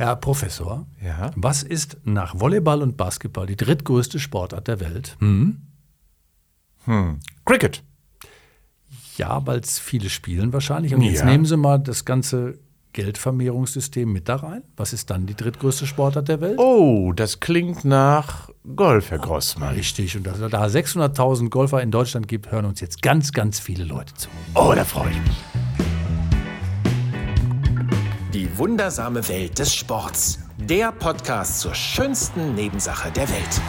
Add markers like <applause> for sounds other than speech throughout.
Herr Professor, Ja. was ist nach Volleyball und Basketball die drittgrößte Sportart der Welt? Hm? Cricket. Ja, weil es viele spielen wahrscheinlich. Und jetzt Ja. nehmen Sie mal das ganze Geldvermehrungssystem mit da rein. Was ist dann die drittgrößte Sportart der Welt? Oh, das klingt nach Golf, Herr Grossmann. Richtig. Und dass es da 600.000 Golfer in Deutschland gibt, hören uns jetzt ganz, ganz viele Leute zu. Oh, da freue ich mich. Die wundersame Welt des Sports. Der Podcast zur schönsten Nebensache der Welt.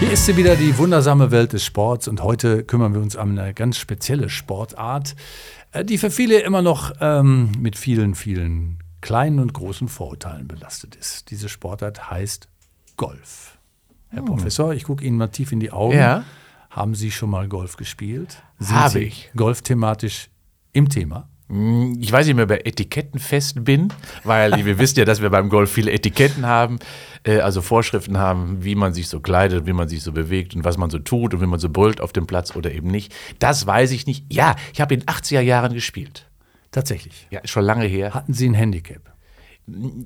Hier ist sie wieder, die wundersame Welt des Sports. Und heute kümmern wir uns um eine ganz spezielle Sportart, äh, die für viele immer noch ähm, mit vielen, vielen kleinen und großen Vorurteilen belastet ist. Diese Sportart heißt Golf. Herr Professor, ich gucke Ihnen mal tief in die Augen. Hm. Ja. Haben Sie schon mal Golf gespielt? Habe Sie ich. Golfthematisch im Thema? Ich weiß nicht mehr, ob ich etikettenfest bin, weil wir wissen ja, dass wir beim Golf viele Etiketten haben, äh, also Vorschriften haben, wie man sich so kleidet, wie man sich so bewegt und was man so tut und wie man so brüllt auf dem Platz oder eben nicht. Das weiß ich nicht. Ja, ich habe in den 80er Jahren gespielt. Tatsächlich. Ja, schon lange her. Hatten Sie ein Handicap?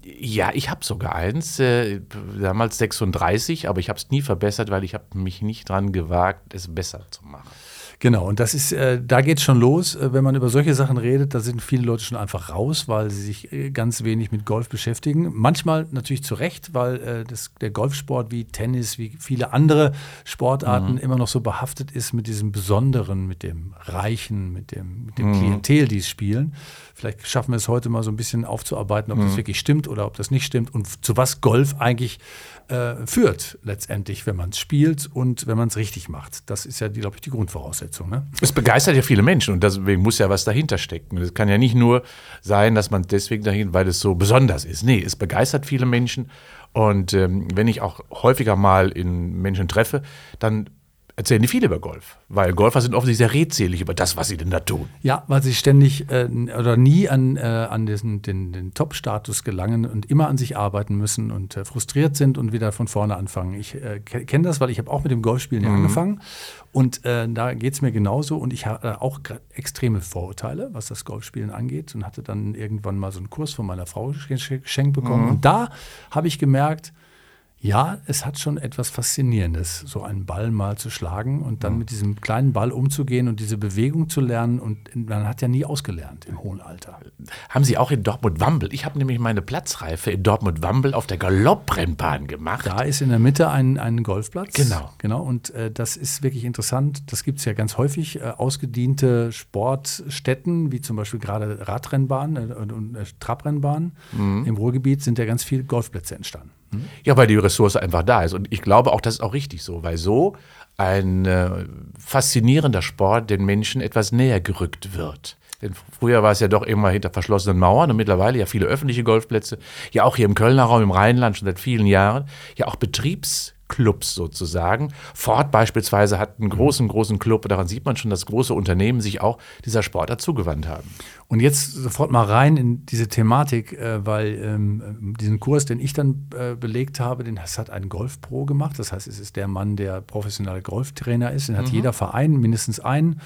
Ja, ich habe sogar eins, äh, damals 36, aber ich habe es nie verbessert, weil ich habe mich nicht dran gewagt, es besser zu machen. Genau, und das ist, äh, da geht schon los. Äh, wenn man über solche Sachen redet, da sind viele Leute schon einfach raus, weil sie sich äh, ganz wenig mit Golf beschäftigen. Manchmal natürlich zu Recht, weil äh, das, der Golfsport wie Tennis, wie viele andere Sportarten immer noch so behaftet ist mit diesem Besonderen, mit dem Reichen, mit dem, mit dem Klientel, die es spielen. Vielleicht schaffen wir es heute mal so ein bisschen aufzuarbeiten, ob das wirklich stimmt oder ob das nicht stimmt und zu was Golf eigentlich äh, führt letztendlich, wenn man es spielt und wenn man es richtig macht. Das ist ja, glaube ich, die Grundvoraussetzung. Ne? Es begeistert ja viele Menschen und deswegen muss ja was dahinter stecken. Es kann ja nicht nur sein, dass man deswegen dahin, weil es so besonders ist. Nee, es begeistert viele Menschen. Und ähm, wenn ich auch häufiger mal in Menschen treffe, dann erzählen die viel über Golf. Weil Golfer sind offensichtlich sehr redselig über das, was sie denn da tun. Ja, weil sie ständig äh, oder nie an, äh, an diesen, den, den Top-Status gelangen und immer an sich arbeiten müssen und äh, frustriert sind und wieder von vorne anfangen. Ich äh, ke- kenne das, weil ich habe auch mit dem Golfspielen ja angefangen und äh, da geht es mir genauso und ich habe äh, auch extreme Vorurteile, was das Golfspielen angeht und hatte dann irgendwann mal so einen Kurs von meiner Frau gesch- geschenkt bekommen und da habe ich gemerkt, ja, es hat schon etwas Faszinierendes, so einen Ball mal zu schlagen und dann mit diesem kleinen Ball umzugehen und diese Bewegung zu lernen. Und man hat ja nie ausgelernt im hohen Alter. Haben sie auch in Dortmund-Wambel. Ich habe nämlich meine Platzreife in Dortmund-Wambel auf der Galopprennbahn gemacht. Da ist in der Mitte ein, ein Golfplatz. Genau. Genau. Und äh, das ist wirklich interessant. Das gibt es ja ganz häufig. Äh, ausgediente Sportstätten, wie zum Beispiel gerade Radrennbahnen äh, und, und äh, Trabrennbahnen im Ruhrgebiet, sind ja ganz viele Golfplätze entstanden. Ja, weil die Ressource einfach da ist. Und ich glaube auch, das ist auch richtig so, weil so ein äh, faszinierender Sport den Menschen etwas näher gerückt wird. Denn früher war es ja doch immer hinter verschlossenen Mauern und mittlerweile ja viele öffentliche Golfplätze, ja auch hier im Kölner Raum, im Rheinland schon seit vielen Jahren, ja auch Betriebsclubs sozusagen. Ford beispielsweise hat einen großen, großen Club, daran sieht man schon, dass große Unternehmen sich auch dieser Sportart zugewandt haben. Und jetzt sofort mal rein in diese Thematik, äh, weil ähm, diesen Kurs, den ich dann äh, belegt habe, den das hat ein Golfpro gemacht. Das heißt, es ist der Mann, der professioneller Golftrainer ist. Den hat jeder Verein mindestens einen.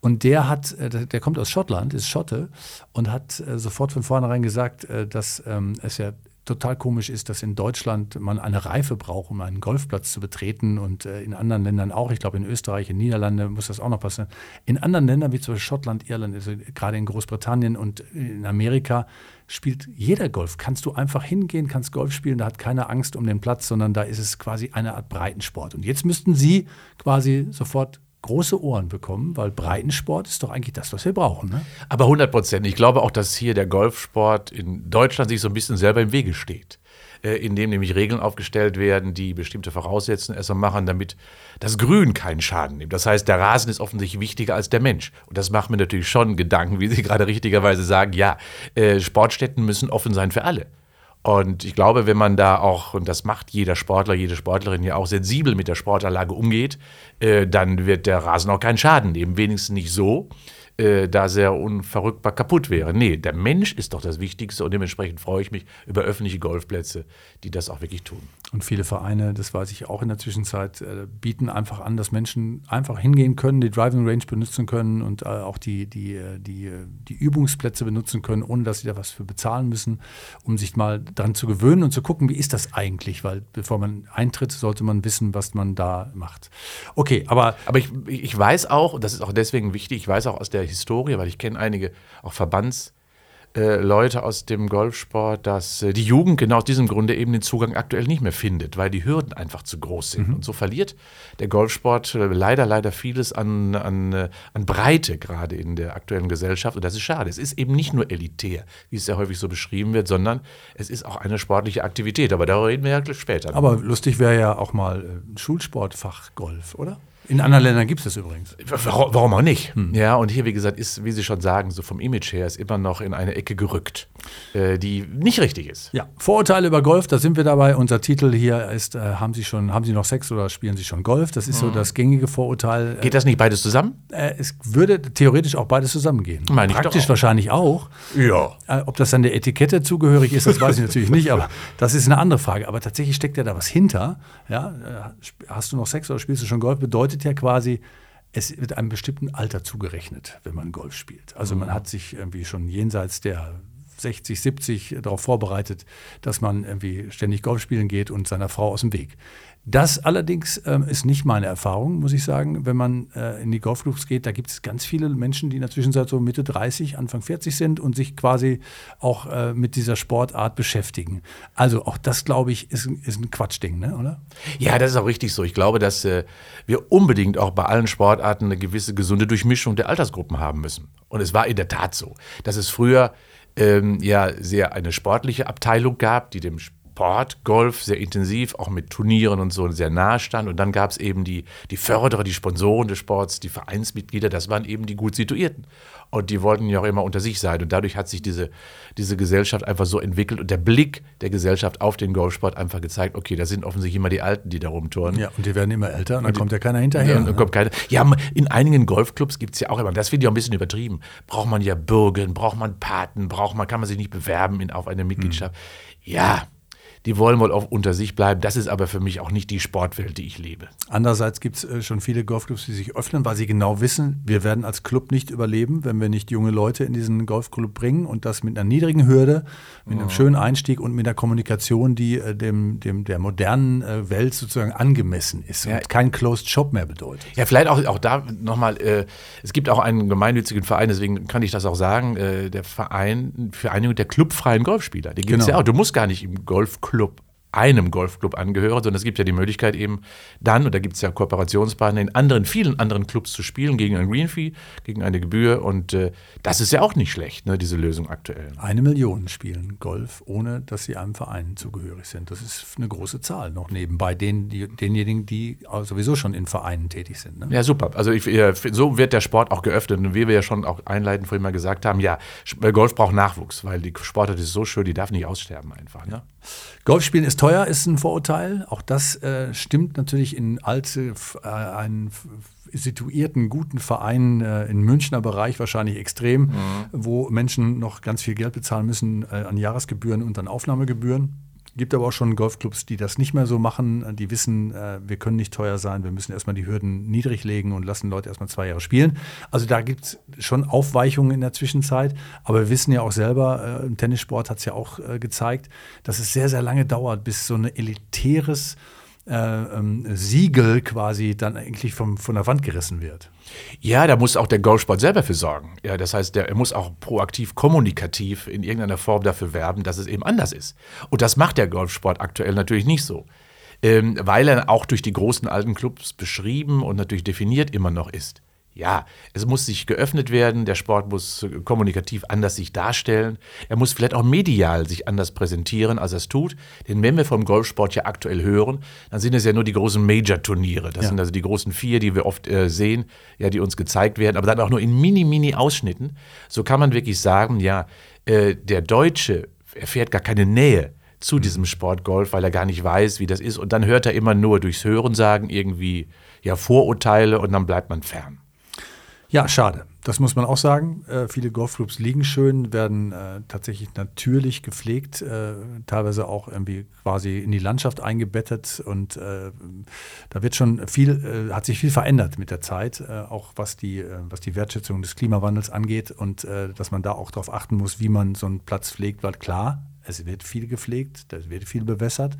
Und der hat, äh, der kommt aus Schottland, ist Schotte und hat sofort von vornherein gesagt, dass ähm, es ja total komisch ist, dass in Deutschland man eine Reife braucht, um einen Golfplatz zu betreten und äh, in anderen Ländern auch. Ich glaube, in Österreich, in Niederlande muss das auch noch passieren. In anderen Ländern, wie zum Beispiel Schottland, Irland, also gerade in Großbritannien und in Amerika, spielt jeder Golf. Kannst du einfach hingehen, kannst Golf spielen, da hat keiner Angst um den Platz, sondern da ist es quasi eine Art Breitensport. Und jetzt müssten Sie quasi sofort große Ohren bekommen, weil Breitensport ist doch eigentlich das, was wir brauchen. Ne? Aber 100 Prozent. Ich glaube auch, dass hier der Golfsport in Deutschland sich so ein bisschen selber im Wege steht. Äh, indem nämlich Regeln aufgestellt werden, die bestimmte Voraussetzungen erstmal machen, damit das Grün keinen Schaden nimmt. Das heißt, der Rasen ist offensichtlich wichtiger als der Mensch. Und das macht mir natürlich schon Gedanken, wie Sie <laughs> gerade richtigerweise sagen, ja, äh, Sportstätten müssen offen sein für alle. Und ich glaube, wenn man da auch, und das macht jeder Sportler, jede Sportlerin ja auch sensibel mit der Sportanlage umgeht, äh, dann wird der Rasen auch keinen Schaden nehmen. Wenigstens nicht so, äh, da sehr unverrückbar kaputt wäre. Nee, der Mensch ist doch das Wichtigste und dementsprechend freue ich mich über öffentliche Golfplätze, die das auch wirklich tun. Und viele Vereine, das weiß ich auch in der Zwischenzeit, äh, bieten einfach an, dass Menschen einfach hingehen können, die Driving Range benutzen können und äh, auch die, die, äh, die, die Übungsplätze benutzen können, ohne dass sie da was für bezahlen müssen, um sich mal dran zu gewöhnen und zu gucken, wie ist das eigentlich? Weil bevor man eintritt, sollte man wissen, was man da macht. Okay, aber. Aber ich, ich weiß auch, und das ist auch deswegen wichtig, ich weiß auch aus der Historie, weil ich kenne einige auch Verbands- äh, Leute aus dem Golfsport, dass äh, die Jugend genau aus diesem Grunde eben den Zugang aktuell nicht mehr findet, weil die Hürden einfach zu groß sind. Mhm. Und so verliert der Golfsport äh, leider, leider vieles an, an, an Breite gerade in der aktuellen Gesellschaft. Und das ist schade. Es ist eben nicht nur elitär, wie es ja häufig so beschrieben wird, sondern es ist auch eine sportliche Aktivität. Aber darüber reden wir ja später. Aber lustig wäre ja auch mal ein Schulsportfach Golf, oder? In anderen Ländern gibt es das übrigens. Warum, warum auch nicht? Hm. Ja, und hier, wie gesagt, ist, wie Sie schon sagen, so vom Image her ist immer noch in eine Ecke gerückt, äh, die nicht richtig ist. Ja, Vorurteile über Golf, da sind wir dabei. Unser Titel hier ist, äh, haben Sie schon, haben Sie noch Sex oder spielen Sie schon Golf? Das ist hm. so das gängige Vorurteil. Geht das nicht beides zusammen? Äh, es würde theoretisch auch beides zusammengehen. Meine Praktisch auch. wahrscheinlich auch. Ja. Äh, ob das dann der Etikette zugehörig ist, das weiß ich natürlich nicht, aber das ist eine andere Frage. Aber tatsächlich steckt ja da was hinter. Ja, äh, hast du noch Sex oder spielst du schon Golf? Bedeutet ja quasi, es wird einem bestimmten Alter zugerechnet, wenn man Golf spielt. Also man hat sich irgendwie schon jenseits der 60, 70 darauf vorbereitet, dass man irgendwie ständig Golf spielen geht und seiner Frau aus dem Weg. Das allerdings ähm, ist nicht meine Erfahrung, muss ich sagen. Wenn man äh, in die Golfclubs geht, da gibt es ganz viele Menschen, die in der Zwischenzeit so Mitte 30, Anfang 40 sind und sich quasi auch äh, mit dieser Sportart beschäftigen. Also auch das, glaube ich, ist, ist ein Quatschding, ne? oder? Ja, das ist auch richtig so. Ich glaube, dass äh, wir unbedingt auch bei allen Sportarten eine gewisse gesunde Durchmischung der Altersgruppen haben müssen. Und es war in der Tat so, dass es früher ähm, ja sehr eine sportliche Abteilung gab, die dem Sport, Golf sehr intensiv, auch mit Turnieren und so sehr nahe stand. Und dann gab es eben die, die Förderer, die Sponsoren des Sports, die Vereinsmitglieder, das waren eben die gut situierten. Und die wollten ja auch immer unter sich sein. Und dadurch hat sich diese, diese Gesellschaft einfach so entwickelt und der Blick der Gesellschaft auf den Golfsport einfach gezeigt, okay, das sind offensichtlich immer die Alten, die da rumtouren. Ja, und die werden immer älter und dann und kommt ja keiner hinterher. Ne? Kommt keiner. Ja, in einigen Golfclubs gibt es ja auch immer, das finde ich auch ein bisschen übertrieben, braucht man ja Bürgen, braucht man Paten, braucht man, kann man sich nicht bewerben in, auf eine Mitgliedschaft. Hm. Ja, die wollen wohl auch unter sich bleiben. Das ist aber für mich auch nicht die Sportwelt, die ich lebe. Andererseits gibt es äh, schon viele Golfclubs, die sich öffnen, weil sie genau wissen, wir werden als Club nicht überleben, wenn wir nicht junge Leute in diesen Golfclub bringen und das mit einer niedrigen Hürde, mit einem oh. schönen Einstieg und mit einer Kommunikation, die äh, dem, dem, der modernen äh, Welt sozusagen angemessen ist ja. und kein Closed Shop mehr bedeutet. Ja, vielleicht auch, auch da nochmal, äh, es gibt auch einen gemeinnützigen Verein, deswegen kann ich das auch sagen, der Verein Vereinigung der clubfreien Golfspieler. Den gibt es genau. ja auch. Du musst gar nicht im Golfclub Club einem Golfclub angehöre, sondern es gibt ja die Möglichkeit eben dann, und da gibt es ja Kooperationspartner, in anderen, vielen anderen Clubs zu spielen, gegen ein Green Fee, gegen eine Gebühr und äh, das ist ja auch nicht schlecht, ne, diese Lösung aktuell. Eine Million spielen Golf, ohne dass sie einem Verein zugehörig sind. Das ist eine große Zahl noch nebenbei den, die, denjenigen, die sowieso schon in Vereinen tätig sind. Ne? Ja, super. Also ich, so wird der Sport auch geöffnet und wie wir ja schon auch einleitend vorhin mal gesagt haben, ja, Golf braucht Nachwuchs, weil die Sportart ist so schön, die darf nicht aussterben einfach. Ne? Golfspielen ist teuer, ist ein Vorurteil. Auch das äh, stimmt natürlich in alte, äh, einen situierten, guten Vereinen äh, im Münchner Bereich wahrscheinlich extrem, mhm. wo Menschen noch ganz viel Geld bezahlen müssen äh, an Jahresgebühren und an Aufnahmegebühren. Gibt aber auch schon Golfclubs, die das nicht mehr so machen. Die wissen, äh, wir können nicht teuer sein, wir müssen erstmal die Hürden niedrig legen und lassen Leute erstmal zwei Jahre spielen. Also da gibt es schon Aufweichungen in der Zwischenzeit. Aber wir wissen ja auch selber, äh, im Tennissport hat es ja auch äh, gezeigt, dass es sehr, sehr lange dauert, bis so ein elitäres äh, ähm, Siegel quasi dann eigentlich vom, von der Wand gerissen wird. Ja, da muss auch der Golfsport selber für sorgen. Ja, das heißt, der, er muss auch proaktiv, kommunikativ in irgendeiner Form dafür werben, dass es eben anders ist. Und das macht der Golfsport aktuell natürlich nicht so. Ähm, weil er auch durch die großen alten Clubs beschrieben und natürlich definiert immer noch ist ja, es muss sich geöffnet werden, der Sport muss kommunikativ anders sich darstellen, er muss vielleicht auch medial sich anders präsentieren, als er es tut. Denn wenn wir vom Golfsport ja aktuell hören, dann sind es ja nur die großen Major-Turniere. Das ja. sind also die großen vier, die wir oft äh, sehen, ja, die uns gezeigt werden, aber dann auch nur in mini-mini-Ausschnitten. So kann man wirklich sagen, ja, äh, der Deutsche erfährt gar keine Nähe zu diesem Sport Golf, weil er gar nicht weiß, wie das ist. Und dann hört er immer nur durchs Hören sagen irgendwie ja Vorurteile und dann bleibt man fern. Ja, schade. Das muss man auch sagen. Äh, viele Golfclubs liegen schön, werden äh, tatsächlich natürlich gepflegt, äh, teilweise auch irgendwie quasi in die Landschaft eingebettet und äh, da wird schon viel, äh, hat sich viel verändert mit der Zeit, äh, auch was die, was die Wertschätzung des Klimawandels angeht und dass man da auch darauf achten muss, wie man so einen Platz pflegt, weil klar, es wird viel gepflegt, es wird viel bewässert.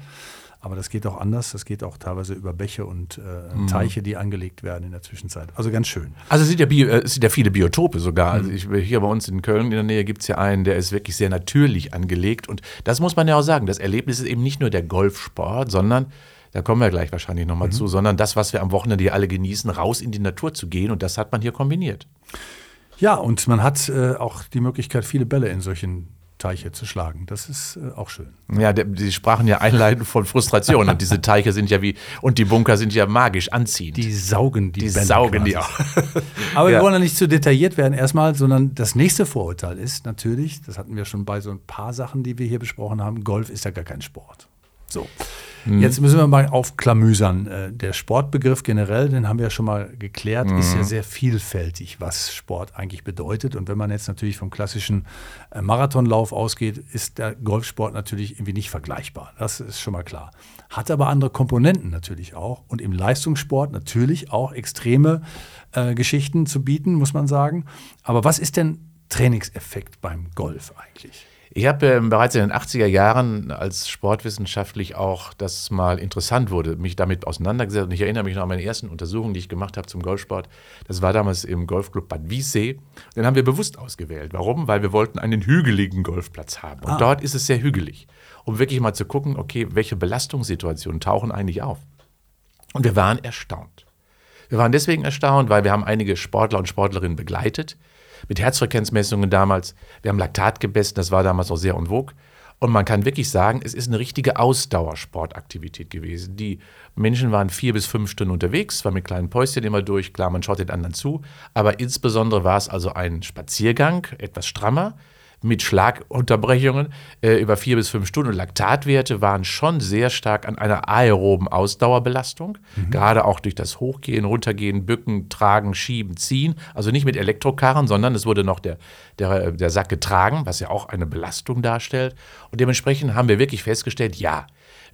Aber das geht auch anders. Das geht auch teilweise über Bäche und äh, mhm. Teiche, die angelegt werden in der Zwischenzeit. Also ganz schön. Also es sind ja, Bio, äh, es sind ja viele Biotope sogar. Also mhm. ich, hier bei uns in Köln in der Nähe gibt es ja einen, der ist wirklich sehr natürlich angelegt. Und das muss man ja auch sagen. Das Erlebnis ist eben nicht nur der Golfsport, sondern da kommen wir gleich wahrscheinlich nochmal mhm. zu, sondern das, was wir am Wochenende hier alle genießen, raus in die Natur zu gehen. Und das hat man hier kombiniert. Ja, und man hat äh, auch die Möglichkeit, viele Bälle in solchen Teiche zu schlagen. Das ist äh, auch schön. Ja, Sie sprachen ja einleitend von Frustration und diese Teiche sind ja wie und die Bunker sind ja magisch anziehend. Die saugen die, die Bälle saugen quasi. die auch. Aber ja. wir wollen ja nicht zu detailliert werden erstmal, sondern das nächste Vorurteil ist natürlich, das hatten wir schon bei so ein paar Sachen, die wir hier besprochen haben, Golf ist ja gar kein Sport. So. Mhm. Jetzt müssen wir mal aufklamüsern. Äh, der Sportbegriff generell, den haben wir ja schon mal geklärt, mhm. ist ja mhm. sehr vielfältig, was Sport eigentlich bedeutet. Und wenn man jetzt natürlich vom klassischen äh, Marathonlauf ausgeht, ist der Golfsport natürlich irgendwie nicht vergleichbar. Das ist schon mal klar. Hat aber andere Komponenten natürlich auch. Und im Leistungssport natürlich auch extreme äh, Geschichten zu bieten, muss man sagen. Aber was ist denn Trainingseffekt beim Golf eigentlich? Ich habe ähm, bereits in den 80er Jahren, als sportwissenschaftlich auch das mal interessant wurde, mich damit auseinandergesetzt. Und ich erinnere mich noch an meine ersten Untersuchungen, die ich gemacht habe zum Golfsport. Das war damals im Golfclub Bad Wiessee. Den haben wir bewusst ausgewählt. Warum? Weil wir wollten einen hügeligen Golfplatz haben. Und ah. dort ist es sehr hügelig. Um wirklich mal zu gucken, okay, welche Belastungssituationen tauchen eigentlich auf. Und wir waren erstaunt. Wir waren deswegen erstaunt, weil wir haben einige Sportler und Sportlerinnen begleitet mit Herzfrequenzmessungen damals. Wir haben Laktat gemessen, das war damals auch sehr en. Und man kann wirklich sagen, es ist eine richtige Ausdauersportaktivität gewesen. Die Menschen waren vier bis fünf Stunden unterwegs, zwar mit kleinen Päuschen immer durch, klar, man schaut den anderen zu, aber insbesondere war es also ein Spaziergang, etwas strammer, mit Schlagunterbrechungen äh, über vier bis fünf Stunden. Und Laktatwerte waren schon sehr stark an einer aeroben Ausdauerbelastung, mhm. gerade auch durch das Hochgehen, Runtergehen, Bücken, Tragen, Schieben, Ziehen. Also nicht mit Elektrokarren, sondern es wurde noch der, der, der Sack getragen, was ja auch eine Belastung darstellt. Und dementsprechend haben wir wirklich festgestellt, ja,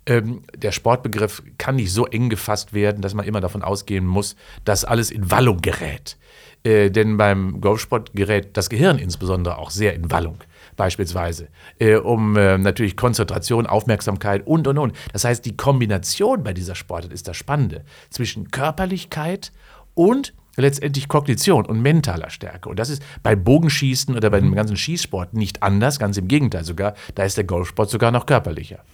ähm, der Sportbegriff kann nicht so eng gefasst werden, dass man immer davon ausgehen muss, dass alles in Wallung gerät. Äh, denn beim Golfsport gerät das Gehirn insbesondere auch sehr in Wallung, beispielsweise, äh, um äh, natürlich Konzentration, Aufmerksamkeit und, und, und. Das heißt, die Kombination bei dieser Sportart ist das Spannende zwischen Körperlichkeit und letztendlich Kognition und mentaler Stärke. Und das ist bei Bogenschießen oder bei dem ganzen Schießsport nicht anders, ganz im Gegenteil sogar. Da ist der Golfsport sogar noch körperlicher.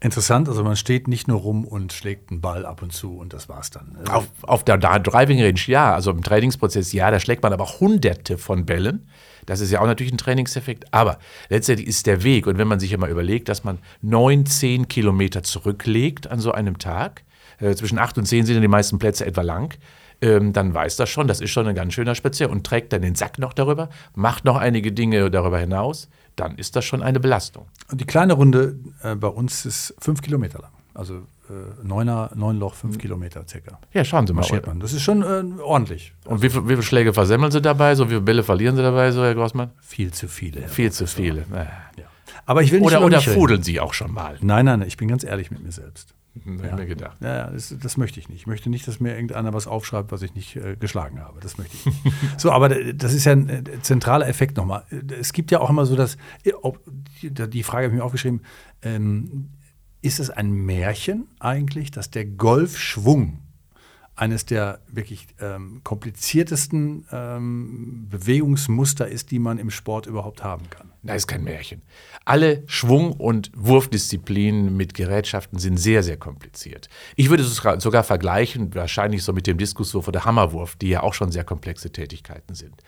Interessant, also man steht nicht nur rum und schlägt einen Ball ab und zu und das war's dann. Also auf, auf der Driving Range ja, also im Trainingsprozess ja, da schlägt man aber hunderte von Bällen. Das ist ja auch natürlich ein Trainingseffekt, aber letztendlich ist der Weg und wenn man sich mal überlegt, dass man neun, zehn Kilometer zurücklegt an so einem Tag, äh, zwischen acht und zehn sind ja die meisten Plätze etwa lang, ähm, dann weiß das schon, das ist schon ein ganz schöner Spazier und trägt dann den Sack noch darüber, macht noch einige Dinge darüber hinaus, dann ist das schon eine Belastung. Und die kleine Runde äh, bei uns ist fünf Kilometer lang. Also äh, neuner, neun Loch, fünf Kilometer circa. Ja, schauen Sie mal. Man. Das ist schon äh, ordentlich. Und wie, wie viele Schläge versemmeln Sie dabei? So wie viele Bälle verlieren Sie dabei, so Herr Grossmann? Viel zu viele. Herr Viel zu viele. Ja. Aber ich will nicht Oder, oder fudeln Sie auch schon mal? Nein, nein, ich bin ganz ehrlich mit mir selbst. Hm, ja. mir gedacht. Ja, das, das, möchte ich nicht. Ich möchte nicht, dass mir irgendeiner was aufschreibt, was ich nicht äh, geschlagen habe. Das möchte ich nicht. <laughs> so, aber das ist ja ein äh, zentraler Effekt nochmal. Es gibt ja auch immer so das, die Frage habe ich mir aufgeschrieben, ähm, ist es ein Märchen eigentlich, dass der Golfschwung eines der wirklich ähm, kompliziertesten ähm, Bewegungsmuster ist, die man im Sport überhaupt haben kann. Das ist kein Märchen. Alle Schwung- und Wurfdisziplinen mit Gerätschaften sind sehr, sehr kompliziert. Ich würde es sogar vergleichen, wahrscheinlich so mit dem Diskuswurf oder Hammerwurf, die ja auch schon sehr komplexe Tätigkeiten sind.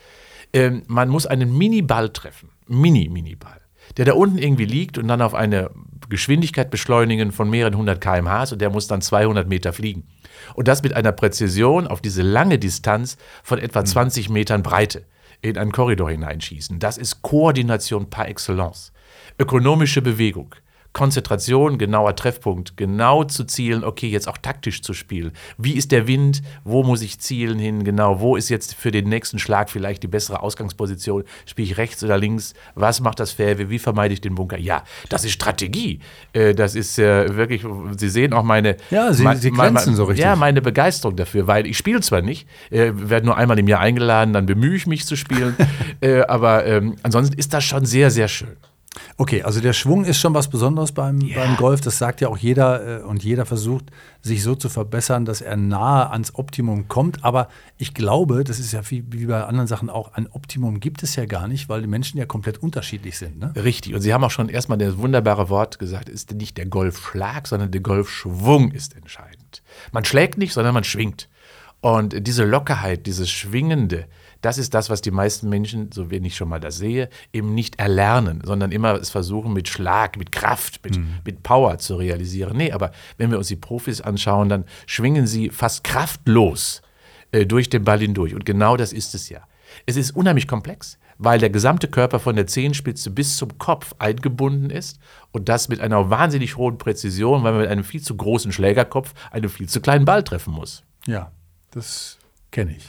Ähm, man muss einen Mini-Ball treffen, Mini-Mini-Ball, der da unten irgendwie liegt und dann auf eine Geschwindigkeit beschleunigen von mehreren hundert km/h und der muss dann 200 Meter fliegen. Und das mit einer Präzision auf diese lange Distanz von etwa 20 mhm. Metern Breite in einen Korridor hineinschießen. Das ist Koordination par excellence. Ökonomische Bewegung, Konzentration, genauer Treffpunkt, genau zu zielen, okay, jetzt auch taktisch zu spielen. Wie ist der Wind? Wo muss ich zielen hin? Genau, wo ist jetzt für den nächsten Schlag vielleicht die bessere Ausgangsposition? Spiele ich rechts oder links? Was macht das Fairway? Wie vermeide ich den Bunker? Ja, das ist Strategie. Äh, das ist äh, wirklich, Sie sehen auch meine, Ja, Sie- Sie glänzen so richtig. Ja, meine Begeisterung dafür, weil ich spiele zwar nicht, äh, werde nur einmal im Jahr eingeladen, dann bemühe ich mich zu spielen, <laughs> aber ähm, ansonsten ist das schon sehr, sehr schön. Okay, also der Schwung ist schon was Besonderes beim, beim Golf. Das sagt ja auch jeder äh, und jeder versucht, sich so zu verbessern, dass er nahe ans Optimum kommt. Aber ich glaube, das ist ja wie, wie bei anderen Sachen auch, ein Optimum gibt es ja gar nicht, weil die Menschen ja komplett unterschiedlich sind. Ne? Richtig. Und Sie haben auch schon erstmal das wunderbare Wort gesagt, ist nicht der Golfschlag, sondern der Golfschwung ist entscheidend. Man schlägt nicht, sondern man schwingt. Und diese Lockerheit, dieses Schwingende, das ist das, was die meisten Menschen, so wenig ich schon mal das sehe, eben nicht erlernen, sondern immer es versuchen mit Schlag, mit Kraft, mit, mit Power zu realisieren. Nee, aber wenn wir uns die Profis anschauen, dann schwingen sie fast kraftlos äh, durch den Ball hindurch. Und genau das ist es ja. Es ist unheimlich komplex, weil der gesamte Körper von der Zehenspitze bis zum Kopf eingebunden ist und das mit einer wahnsinnig hohen Präzision, weil man mit einem viel zu großen Schlägerkopf einen viel zu kleinen Ball treffen muss. Ja, das kenne ich.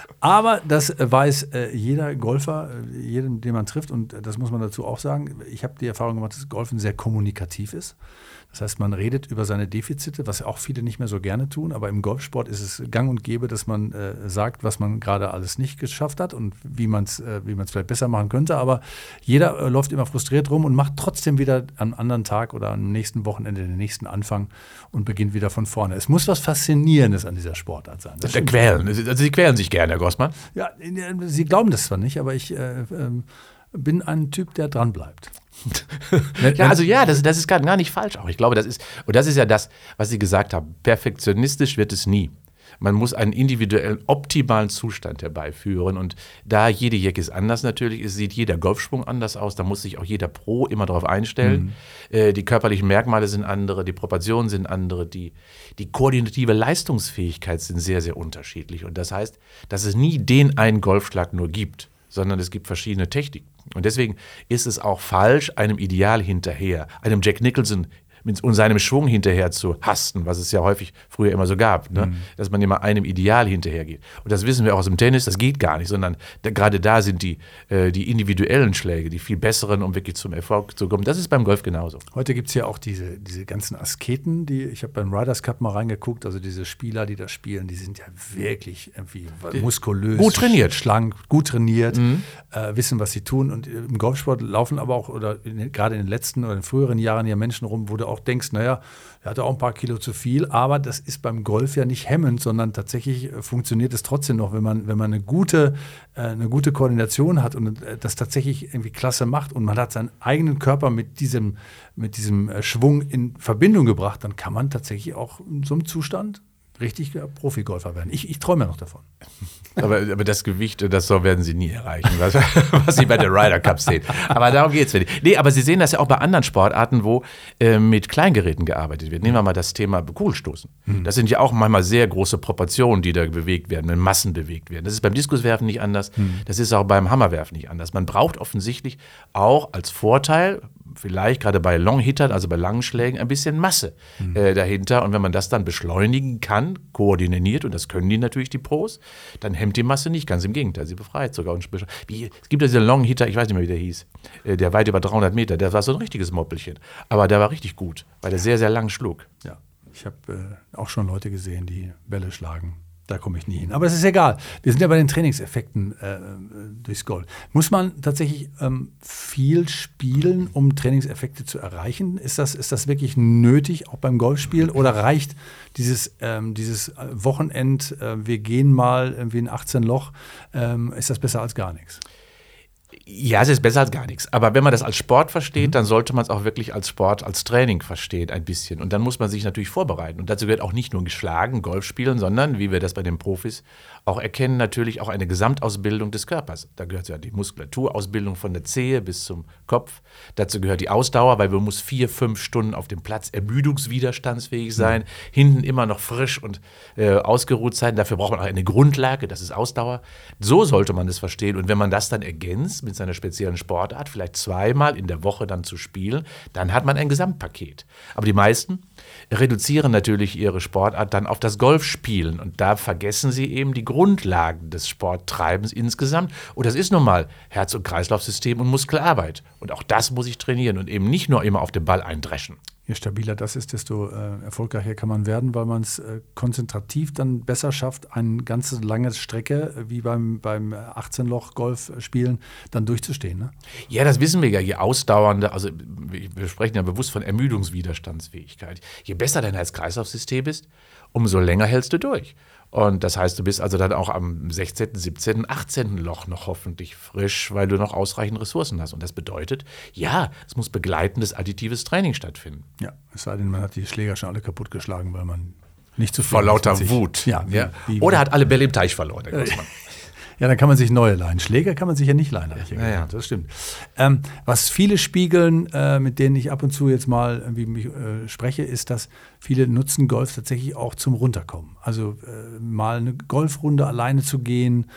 Aber das weiß äh, jeder Golfer, äh, jeden, den man trifft, und äh, das muss man dazu auch sagen. Ich habe die Erfahrung gemacht, dass Golfen sehr kommunikativ ist. Das heißt, man redet über seine Defizite, was auch viele nicht mehr so gerne tun. Aber im Golfsport ist es gang und gäbe, dass man äh, sagt, was man gerade alles nicht geschafft hat und wie man es äh, wie man's vielleicht besser machen könnte. Aber jeder äh, läuft immer frustriert rum und macht trotzdem wieder am anderen Tag oder am nächsten Wochenende den nächsten Anfang und beginnt wieder von vorne. Es muss was Faszinierendes an dieser Sportart sein. Das Der Quälen. Also sie quälen sich gerne, Herr Grossmann. ja, äh, Sie glauben das zwar nicht, aber ich äh, ähm, bin ein Typ, der dran bleibt. <laughs> Ja, also ja, das, das ist gar, gar nicht falsch auch. Ich glaube, das ist, und das ist ja das, was Sie gesagt haben. Perfektionistisch wird es nie. Man muss einen individuellen, optimalen Zustand herbeiführen. Und da jede Jack ist anders natürlich, es sieht jeder Golfschwung anders aus, da muss sich auch jeder Pro immer darauf einstellen. Äh, die körperlichen Merkmale sind andere, die Proportionen sind andere, die, die koordinative Leistungsfähigkeit sind sehr, sehr unterschiedlich. Und das heißt, dass es nie den einen Golfschlag nur gibt, sondern es gibt verschiedene Techniken. Und deswegen ist es auch falsch, einem Ideal hinterher, einem Jack Nicholson mit und seinem Schwung hinterher zu hasten, was es ja häufig früher immer so gab, ne? dass man immer einem Ideal hinterhergeht. Und das wissen wir auch aus dem Tennis, das geht gar nicht, sondern da, gerade da sind die, äh, die individuellen Schläge, die viel besseren, um wirklich zum Erfolg zu kommen. Das ist beim Golf genauso. Heute gibt es ja auch diese, diese ganzen Asketen, die ich habe beim Riders Cup mal reingeguckt, also diese Spieler, die da spielen, die sind ja wirklich irgendwie muskulös, Gut trainiert. schlank, gut trainiert, äh, wissen, was sie tun. Und im Golfsport laufen aber auch, oder in, gerade in den letzten oder in früheren Jahren ja Menschen rum, wo du auch denkst, naja, er hatte auch ein paar Kilo zu viel, aber das ist beim Golf ja nicht hemmend, sondern tatsächlich äh, funktioniert es trotzdem noch, wenn man, wenn man eine gute, äh, eine gute Koordination hat und äh, das tatsächlich irgendwie klasse macht und man hat seinen eigenen Körper mit diesem, mit diesem Schwung in Verbindung gebracht, dann kann man tatsächlich auch in so einem Zustand richtiger Profigolfer werden. Ich, ich träume noch davon. Aber, aber das Gewicht, das so werden sie nie erreichen, was, <laughs> was sie bei der Ryder Cup sehen. Aber darum geht es nicht. Nee, aber Sie sehen das ja auch bei anderen Sportarten, wo äh, mit Kleingeräten gearbeitet wird. Nehmen wir mal das Thema Kugelstoßen. Das sind ja auch manchmal sehr große Proportionen, die da bewegt werden, wenn Massen bewegt werden. Das ist beim Diskuswerfen nicht anders. Das ist auch beim Hammerwerfen nicht anders. Man braucht offensichtlich auch als Vorteil, vielleicht gerade bei Longhittern, also bei langen Schlägen, ein bisschen Masse äh, dahinter. Und wenn man das dann beschleunigen kann, koordiniert, und das können die natürlich, die Pros, dann hemmt die Masse nicht. Ganz im Gegenteil, sie befreit sogar. Und wie, es gibt ja diesen Longhitter, ich weiß nicht mehr, wie der hieß, äh, der weit über 300 Meter, der war so ein richtiges Moppelchen. Aber der war richtig gut, weil der sehr, sehr lang schlug. Ja, ich habe äh, auch schon Leute gesehen, die Bälle schlagen. Da komme ich nie hin. Aber es ist egal. Wir sind ja bei den Trainingseffekten äh, äh, durchs Golf. Muss man tatsächlich ähm, viel spielen, um Trainingseffekte zu erreichen? Ist das, ist das wirklich nötig, auch beim Golfspielen? Oder reicht dieses, ähm, dieses Wochenend, äh, wir gehen mal irgendwie in 18 Loch, ähm, ist das besser als gar nichts? Ja, es ist besser als gar nichts. Aber wenn man das als Sport versteht, dann sollte man es auch wirklich als Sport, als Training verstehen, ein bisschen. Und dann muss man sich natürlich vorbereiten. Und dazu gehört auch nicht nur Geschlagen, Golf spielen, sondern, wie wir das bei den Profis auch erkennen, natürlich auch eine Gesamtausbildung des Körpers. Da gehört ja die Muskulaturausbildung von der Zehe bis zum Kopf. Dazu gehört die Ausdauer, weil man muss vier, fünf Stunden auf dem Platz ermüdungswiderstandsfähig sein, hinten immer noch frisch und äh, ausgeruht sein. Dafür braucht man auch eine Grundlage, das ist Ausdauer. So sollte man das verstehen. Und wenn man das dann ergänzt mit in einer speziellen Sportart, vielleicht zweimal in der Woche dann zu spielen, dann hat man ein Gesamtpaket. Aber die meisten reduzieren natürlich ihre Sportart dann auf das Golfspielen und da vergessen sie eben die Grundlagen des Sporttreibens insgesamt. Und das ist nun mal Herz- und Kreislaufsystem und Muskelarbeit. Und auch das muss ich trainieren und eben nicht nur immer auf den Ball eindreschen je stabiler das ist, desto äh, erfolgreicher kann man werden, weil man es äh, konzentrativ dann besser schafft, eine ganz lange Strecke äh, wie beim, beim 18-Loch-Golf spielen dann durchzustehen. Ne? Ja, das wissen wir ja. Je ausdauernder, also wir sprechen ja bewusst von Ermüdungswiderstandsfähigkeit. Je besser dein Herz-Kreislauf-System ist, umso länger hältst du durch. Und das heißt, du bist also dann auch am 16., 17., 18. Loch noch hoffentlich frisch, weil du noch ausreichend Ressourcen hast. Und das bedeutet, ja, es muss begleitendes additives Training stattfinden. Ja, es sei denn, man hat die Schläger schon alle kaputtgeschlagen, weil man nicht zu viel Vor lauter Wut. Ja, wie, ja. Wie, Oder hat alle Bälle im Teich verloren. <laughs> Ja, dann kann man sich neue leihen. Schläger kann man sich ja nicht leihen, habe ich ja. Ja, Das stimmt. Ähm, was viele spiegeln, äh, mit denen ich ab und zu jetzt mal irgendwie mich, äh, spreche, ist, dass viele nutzen Golf tatsächlich auch zum Runterkommen. Also äh, mal eine Golfrunde alleine zu gehen,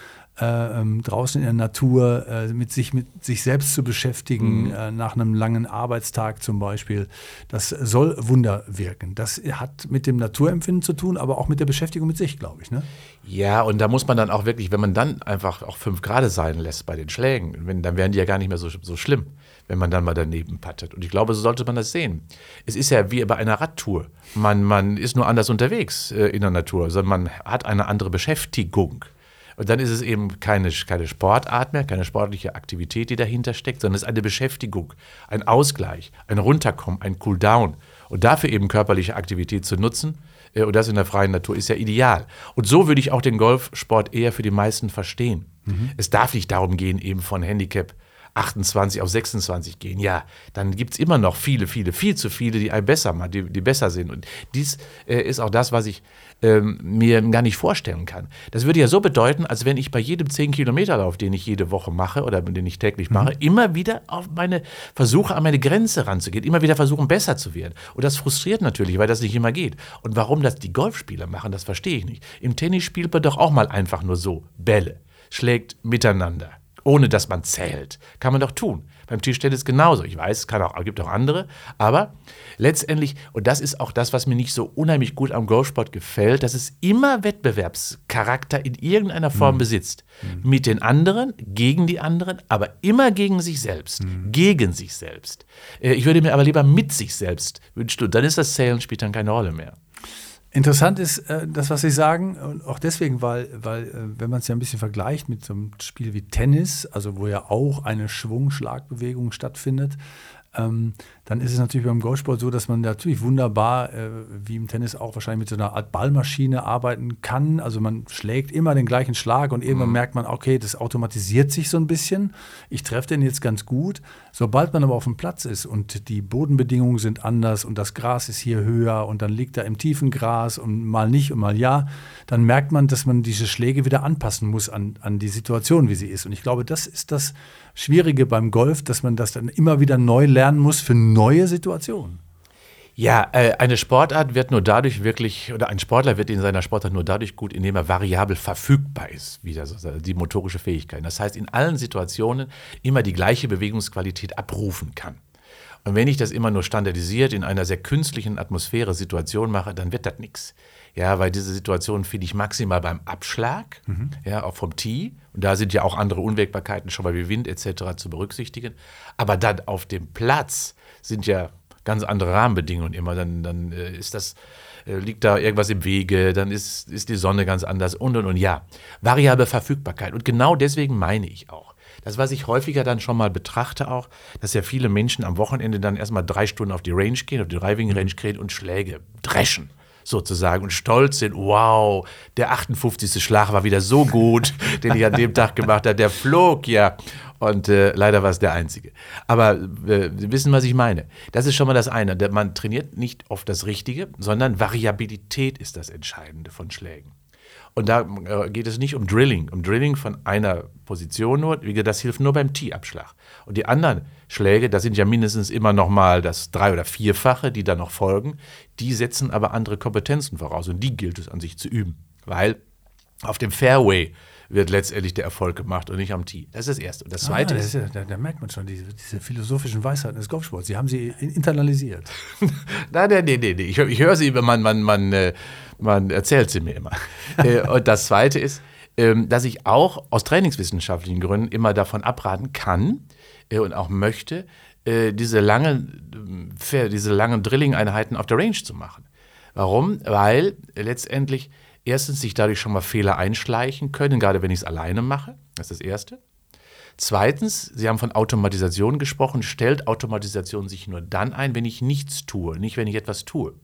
äh, ähm, draußen in der Natur äh, mit sich mit sich selbst zu beschäftigen, mhm. äh, nach einem langen Arbeitstag zum Beispiel. Das soll Wunder wirken. Das hat mit dem Naturempfinden zu tun, aber auch mit der Beschäftigung mit sich, glaube ich. Ne? Ja, und da muss man dann auch wirklich, wenn man dann einfach auch fünf Grad sein lässt bei den Schlägen, wenn, dann wären die ja gar nicht mehr so, so schlimm, wenn man dann mal daneben pattet. Und ich glaube, so sollte man das sehen. Es ist ja wie bei einer Radtour. Man, man ist nur anders unterwegs äh, in der Natur, sondern man hat eine andere Beschäftigung. Und dann ist es eben keine, keine Sportart mehr, keine sportliche Aktivität, die dahinter steckt, sondern es ist eine Beschäftigung, ein Ausgleich, ein Runterkommen, ein Cooldown. Und dafür eben körperliche Aktivität zu nutzen, und das in der freien Natur, ist ja ideal. Und so würde ich auch den Golfsport eher für die meisten verstehen. Mhm. Es darf nicht darum gehen, eben von Handicap 28 auf 26 gehen, ja, dann gibt es immer noch viele, viele, viel zu viele, die besser die, die besser sind. Und dies äh, ist auch das, was ich ähm, mir gar nicht vorstellen kann. Das würde ja so bedeuten, als wenn ich bei jedem 10-Kilometer-Lauf, den ich jede Woche mache oder den ich täglich mache, mhm. immer wieder auf meine Versuche an meine Grenze ranzugehen, immer wieder versuchen, besser zu werden. Und das frustriert natürlich, weil das nicht immer geht. Und warum das die Golfspieler machen, das verstehe ich nicht. Im Tennis spielt man doch auch mal einfach nur so Bälle, schlägt miteinander ohne dass man zählt. Kann man doch tun. Beim Tischtennis genauso. Ich weiß, es kann auch, gibt auch andere, aber letztendlich, und das ist auch das, was mir nicht so unheimlich gut am Golfsport gefällt, dass es immer Wettbewerbscharakter in irgendeiner Form mhm. besitzt. Mhm. Mit den anderen, gegen die anderen, aber immer gegen sich selbst. Mhm. Gegen sich selbst. Äh, ich würde mir aber lieber mit sich selbst wünschen, und dann ist das Zählen spielt dann keine Rolle mehr. Interessant ist äh, das, was Sie sagen, und auch deswegen, weil, weil äh, wenn man es ja ein bisschen vergleicht mit so einem Spiel wie Tennis, also wo ja auch eine Schwungschlagbewegung stattfindet, ähm, dann ist es natürlich beim Golfsport so, dass man natürlich wunderbar, äh, wie im Tennis auch wahrscheinlich mit so einer Art Ballmaschine arbeiten kann. Also man schlägt immer den gleichen Schlag und irgendwann mhm. merkt man, okay, das automatisiert sich so ein bisschen. Ich treffe den jetzt ganz gut. Sobald man aber auf dem Platz ist und die Bodenbedingungen sind anders und das Gras ist hier höher und dann liegt er im tiefen Gras und mal nicht und mal ja, dann merkt man, dass man diese Schläge wieder anpassen muss an, an die Situation, wie sie ist. Und ich glaube, das ist das Schwierige beim Golf, dass man das dann immer wieder neu lernen muss für neue Situationen. Ja, äh, eine Sportart wird nur dadurch wirklich, oder ein Sportler wird in seiner Sportart nur dadurch gut, indem er variabel verfügbar ist, wieder so, die motorische Fähigkeit. Das heißt, in allen Situationen immer die gleiche Bewegungsqualität abrufen kann. Und wenn ich das immer nur standardisiert in einer sehr künstlichen Atmosphäre Situation mache, dann wird das nichts. Ja, weil diese Situation finde ich maximal beim Abschlag, mhm. ja, auch vom Tee. Und da sind ja auch andere Unwägbarkeiten schon mal wie Wind etc. zu berücksichtigen. Aber dann auf dem Platz sind ja ganz andere Rahmenbedingungen immer. Dann, dann äh, ist das, äh, liegt da irgendwas im Wege, dann ist, ist die Sonne ganz anders und und und. Ja, variable Verfügbarkeit. Und genau deswegen meine ich auch. Das, was ich häufiger dann schon mal betrachte, auch, dass ja viele Menschen am Wochenende dann erstmal drei Stunden auf die Range gehen, auf die Driving Range gehen und Schläge dreschen sozusagen und stolz sind, wow, der 58. Schlag war wieder so gut, <laughs> den ich an dem Tag gemacht habe, der flog ja. Und äh, leider war es der einzige. Aber äh, Sie wissen, was ich meine. Das ist schon mal das eine. Man trainiert nicht oft das Richtige, sondern Variabilität ist das Entscheidende von Schlägen. Und da äh, geht es nicht um Drilling, um Drilling von einer Position nur. Das hilft nur beim Tee-Abschlag. Und die anderen Schläge, das sind ja mindestens immer noch mal das drei- oder vierfache, die dann noch folgen. Die setzen aber andere Kompetenzen voraus und die gilt es an sich zu üben. Weil auf dem Fairway wird letztendlich der Erfolg gemacht und nicht am Tee. Das ist das Erste. Und das Zweite ah, das ist, ist ja, da, da, merkt man schon diese, diese, philosophischen Weisheiten des Golfsports. Sie haben sie internalisiert. <laughs> nein, nein, nein, nein. Ich, ich höre sie, man, man, man, äh, man erzählt sie mir immer. <laughs> Äh, und das Zweite ist, ähm, dass ich auch aus trainingswissenschaftlichen Gründen immer davon abraten kann äh, und auch möchte, diese langen, diese langen Drilling-Einheiten auf der Range zu machen. Warum? Weil letztendlich erstens sich dadurch schon mal Fehler einschleichen können, gerade wenn ich es alleine mache. Das ist das Erste. Zweitens, Sie haben von Automatisation gesprochen. Stellt Automatisation sich nur dann ein, wenn ich nichts tue, nicht wenn ich etwas tue.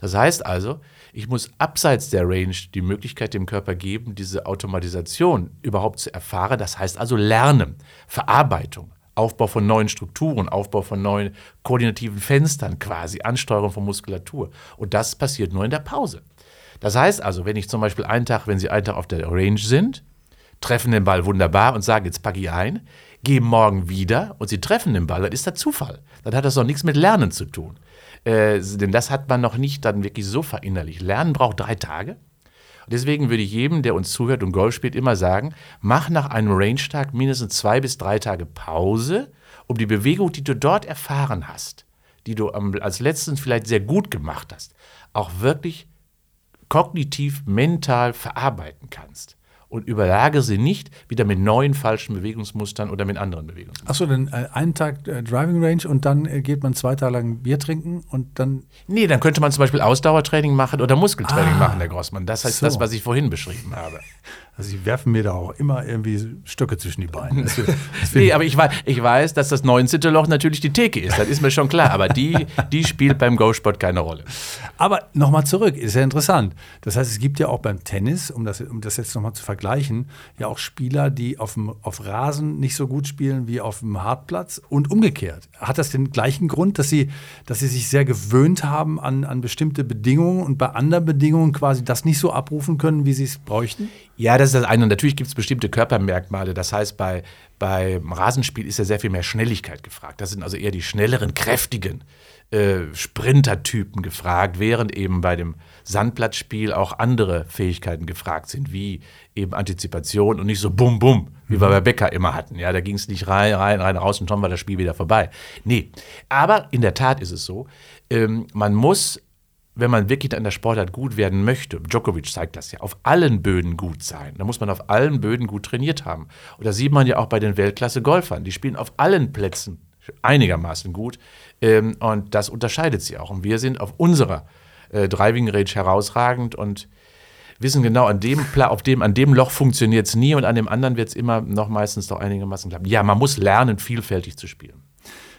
Das heißt also, ich muss abseits der Range die Möglichkeit dem Körper geben, diese Automatisation überhaupt zu erfahren. Das heißt also Lernen, Verarbeitung, Aufbau von neuen Strukturen, Aufbau von neuen koordinativen Fenstern quasi, Ansteuerung von Muskulatur. Und das passiert nur in der Pause. Das heißt also, wenn ich zum Beispiel einen Tag, wenn Sie einen Tag auf der Range sind, treffen den Ball wunderbar und sagen, jetzt packe ich ein, gehen morgen wieder und Sie treffen den Ball, dann ist das Zufall. Dann hat das doch nichts mit Lernen zu tun. Äh, denn das hat man noch nicht dann wirklich so verinnerlicht. Lernen braucht drei Tage. Und deswegen würde ich jedem, der uns zuhört und Golf spielt, immer sagen, mach nach einem Range-Tag mindestens zwei bis drei Tage Pause, um die Bewegung, die du dort erfahren hast, die du als letztens vielleicht sehr gut gemacht hast, auch wirklich kognitiv, mental verarbeiten kannst. Und überlage sie nicht wieder mit neuen falschen Bewegungsmustern oder mit anderen Bewegungsmustern. Achso, dann äh, einen Tag äh, Driving Range und dann äh, geht man zwei Tage lang Bier trinken und dann. Nee, dann könnte man zum Beispiel Ausdauertraining machen oder Muskeltraining ah, machen, Herr Grossmann. Das heißt so. das, was ich vorhin beschrieben habe. Also sie werfen mir da auch immer irgendwie Stöcke zwischen die Beine. <laughs> <laughs> Das, das nee, aber ich weiß, ich weiß, dass das 19. Loch natürlich die Theke ist. Das ist mir schon klar. Aber die, <laughs> die spielt beim Go-Sport keine Rolle. Aber nochmal zurück, ist ja interessant. Das heißt, es gibt ja auch beim Tennis, um das, um das jetzt nochmal zu vergleichen, ja auch Spieler, die auf, dem, auf Rasen nicht so gut spielen wie auf dem Hartplatz und umgekehrt. Hat das den gleichen Grund, dass sie, dass sie sich sehr gewöhnt haben an, an bestimmte Bedingungen und bei anderen Bedingungen quasi das nicht so abrufen können, wie sie es bräuchten? Ja, das ist das eine. Und natürlich gibt es bestimmte Körpermerkmale. Das heißt, bei, beim Rasenspiel ist ja sehr viel mehr Schnelligkeit gefragt. Das sind also eher die schnelleren, kräftigen äh, Sprintertypen gefragt, während eben bei dem Sandplatzspiel auch andere Fähigkeiten gefragt sind, wie eben Antizipation und nicht so bum bum, wie wir mhm. bei Becker immer hatten. Ja, da ging es nicht rein, rein, rein, raus und schon war das Spiel wieder vorbei. Nee, aber in der Tat ist es so, ähm, man muss wenn man wirklich in der Sportart gut werden möchte, Djokovic zeigt das ja, auf allen Böden gut sein. Da muss man auf allen Böden gut trainiert haben. Und das sieht man ja auch bei den Weltklasse-Golfern. Die spielen auf allen Plätzen einigermaßen gut. Ähm, und das unterscheidet sie auch. Und wir sind auf unserer äh, Driving Range herausragend und wissen genau, an dem, auf dem, an dem Loch funktioniert es nie und an dem anderen wird es immer noch meistens doch einigermaßen klappen. Ja, man muss lernen, vielfältig zu spielen.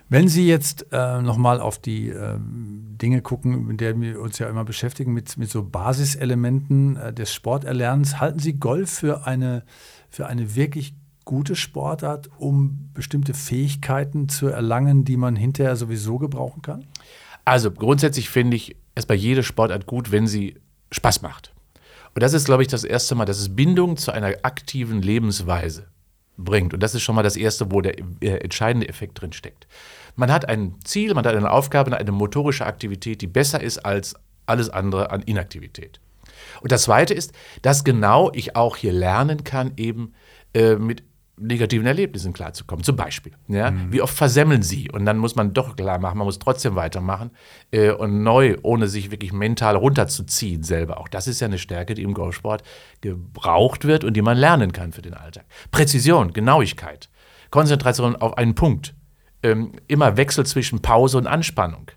Wenn Sie jetzt äh, nochmal auf die äh, Dinge gucken, mit denen wir uns ja immer beschäftigen, mit, mit so Basiselementen äh, des Sporterlernens, halten Sie Golf für eine, für eine wirklich gute Sportart, um bestimmte Fähigkeiten zu erlangen, die man hinterher sowieso gebrauchen kann? Also grundsätzlich finde ich es bei jeder Sportart gut, wenn sie Spaß macht. Und das ist, glaube ich, das erste Mal, dass es Bindung zu einer aktiven Lebensweise bringt. Und das ist schon mal das Erste, wo der entscheidende Effekt drin steckt. Man hat ein Ziel, man hat eine Aufgabe, eine motorische Aktivität, die besser ist als alles andere an Inaktivität. Und das Zweite ist, dass genau ich auch hier lernen kann, eben äh, mit negativen Erlebnissen klarzukommen. Zum Beispiel, ja, mhm. wie oft versemmeln sie? Und dann muss man doch klar machen, man muss trotzdem weitermachen äh, und neu, ohne sich wirklich mental runterzuziehen selber. Auch das ist ja eine Stärke, die im Golfsport gebraucht wird und die man lernen kann für den Alltag. Präzision, Genauigkeit, Konzentration auf einen Punkt ähm, immer Wechsel zwischen Pause und Anspannung.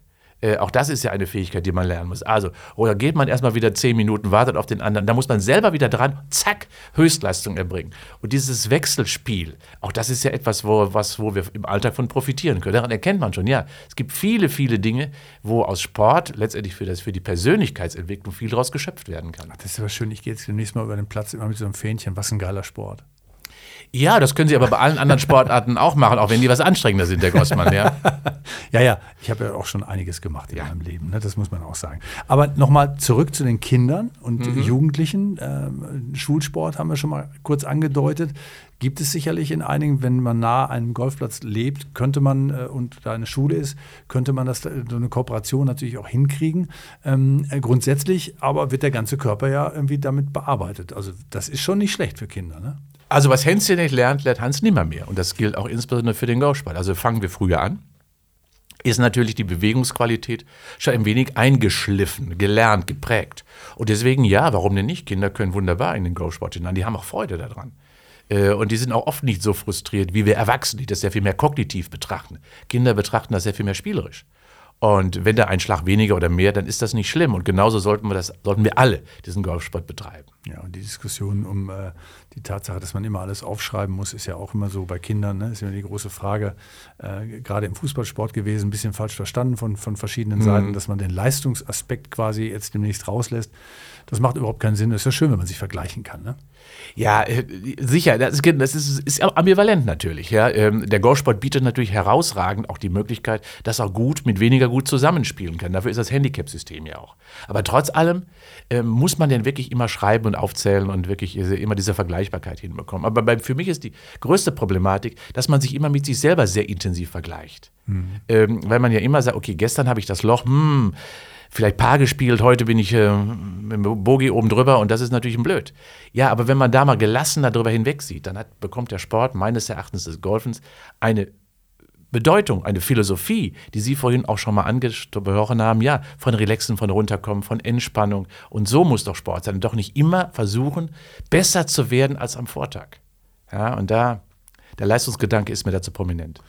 Äh, auch das ist ja eine Fähigkeit, die man lernen muss. Also, oder geht man erstmal wieder zehn Minuten, wartet auf den anderen, da muss man selber wieder dran, zack, Höchstleistung erbringen. Und dieses Wechselspiel, auch das ist ja etwas, wo, was, wo wir im Alltag von profitieren können. Daran erkennt man schon, ja, es gibt viele, viele Dinge, wo aus Sport letztendlich für, das, für die Persönlichkeitsentwicklung viel daraus geschöpft werden kann. das ist aber schön, ich gehe jetzt demnächst mal über den Platz immer mit so einem Fähnchen, was ein geiler Sport. Ja, das können Sie aber bei allen anderen Sportarten auch machen, auch wenn die was anstrengender sind, der Grossmann. Ja, <laughs> ja, ja ich habe ja auch schon einiges gemacht in ja. meinem Leben, ne? das muss man auch sagen. Aber nochmal zurück zu den Kindern und mhm. Jugendlichen. Ähm, Schulsport haben wir schon mal kurz angedeutet. gibt es sicherlich in einigen, wenn man nah einem Golfplatz lebt, könnte man äh, und da eine Schule ist, könnte man das äh, so eine Kooperation natürlich auch hinkriegen. Ähm, äh, grundsätzlich aber wird der ganze Körper ja irgendwie damit bearbeitet. Also das ist schon nicht schlecht für Kinder. Ne? Also was Hänschen nicht lernt, lernt Hans nimmer mehr. Und das gilt auch insbesondere für den Golfsport. Also fangen wir früher an ist natürlich die Bewegungsqualität schon ein wenig eingeschliffen, gelernt, geprägt. Und deswegen, ja, warum denn nicht? Kinder können wunderbar in den Golfsport hinein, die haben auch Freude daran. Äh, und die sind auch oft nicht so frustriert wie wir Erwachsene, die das sehr viel mehr kognitiv betrachten. Kinder betrachten das sehr viel mehr spielerisch. Und wenn da ein Schlag weniger oder mehr, dann ist das nicht schlimm. Und genauso sollten wir das, sollten wir alle diesen Golfsport betreiben. Ja, und die Diskussion um äh, die Tatsache, dass man immer alles aufschreiben muss, ist ja auch immer so bei Kindern, ne? ist immer die große Frage, äh, gerade im Fußballsport gewesen, ein bisschen falsch verstanden von, von verschiedenen mhm. Seiten, dass man den Leistungsaspekt quasi jetzt demnächst rauslässt. Das macht überhaupt keinen Sinn. Das ist ja schön, wenn man sich vergleichen kann. Ne? Ja, äh, sicher. Das ist, das ist, ist ambivalent natürlich. Ja. Ähm, der Golfsport bietet natürlich herausragend auch die Möglichkeit, dass er gut mit weniger gut zusammenspielen kann. Dafür ist das Handicap-System ja auch. Aber trotz allem äh, muss man denn wirklich immer schreiben und aufzählen und wirklich immer diese Vergleichbarkeit hinbekommen. Aber bei, für mich ist die größte Problematik, dass man sich immer mit sich selber sehr intensiv vergleicht. Mhm. Ähm, weil man ja immer sagt, okay, gestern habe ich das Loch, hm, vielleicht Paar gespielt, heute bin ich äh, mit dem Bogi oben drüber und das ist natürlich ein Blöd. Ja, aber wenn man da mal gelassen darüber hinweg sieht, dann hat, bekommt der Sport meines Erachtens des Golfens eine Bedeutung, eine Philosophie, die Sie vorhin auch schon mal angesprochen haben, ja, von Relaxen, von Runterkommen, von Entspannung. Und so muss doch Sport sein. Doch nicht immer versuchen, besser zu werden als am Vortag. Ja, und da, der Leistungsgedanke ist mir dazu prominent.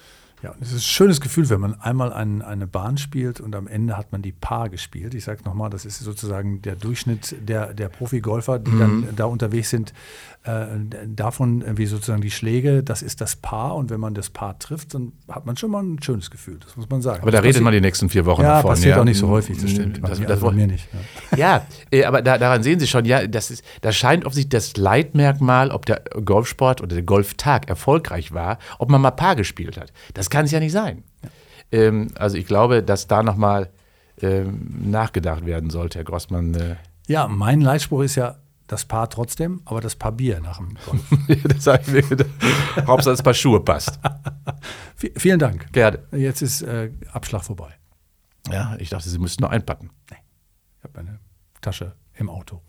Ja, es ist ein schönes Gefühl, wenn man einmal ein, eine Bahn spielt und am Ende hat man die Paar gespielt. Ich sage nochmal, das ist sozusagen der Durchschnitt der, der Profi-Golfer, die mhm. dann da unterwegs sind. Äh, davon wie sozusagen die Schläge, das ist das Paar und wenn man das Paar trifft, dann hat man schon mal ein schönes Gefühl, das muss man sagen. Aber da redet man die nächsten vier Wochen ja, davon. Passiert ja, passiert auch nicht so häufig, das stimmt. Das, das, das also mir nicht. Ja, <laughs> ja äh, aber da, daran sehen Sie schon, ja, das, ist, das scheint offensichtlich das Leitmerkmal, ob der Golfsport oder der Golftag erfolgreich war, ob man mal Paar gespielt hat. Das kann es ja nicht sein. Ähm, also ich glaube, dass da nochmal ähm, nachgedacht werden sollte, Herr Grossmann. Äh. Ja, mein Leitspruch ist ja, das Paar trotzdem, aber das Paar Bier nach dem Golf. <laughs> das habe ich mir gedacht. Hauptsache das Paar Schuhe passt. <laughs> v vielen Dank. Gerne. Jetzt ist äh, Abschlag vorbei. Ja, ich dachte, Sie müssten noch einpacken. Nee, ich habe eine Tasche im Auto.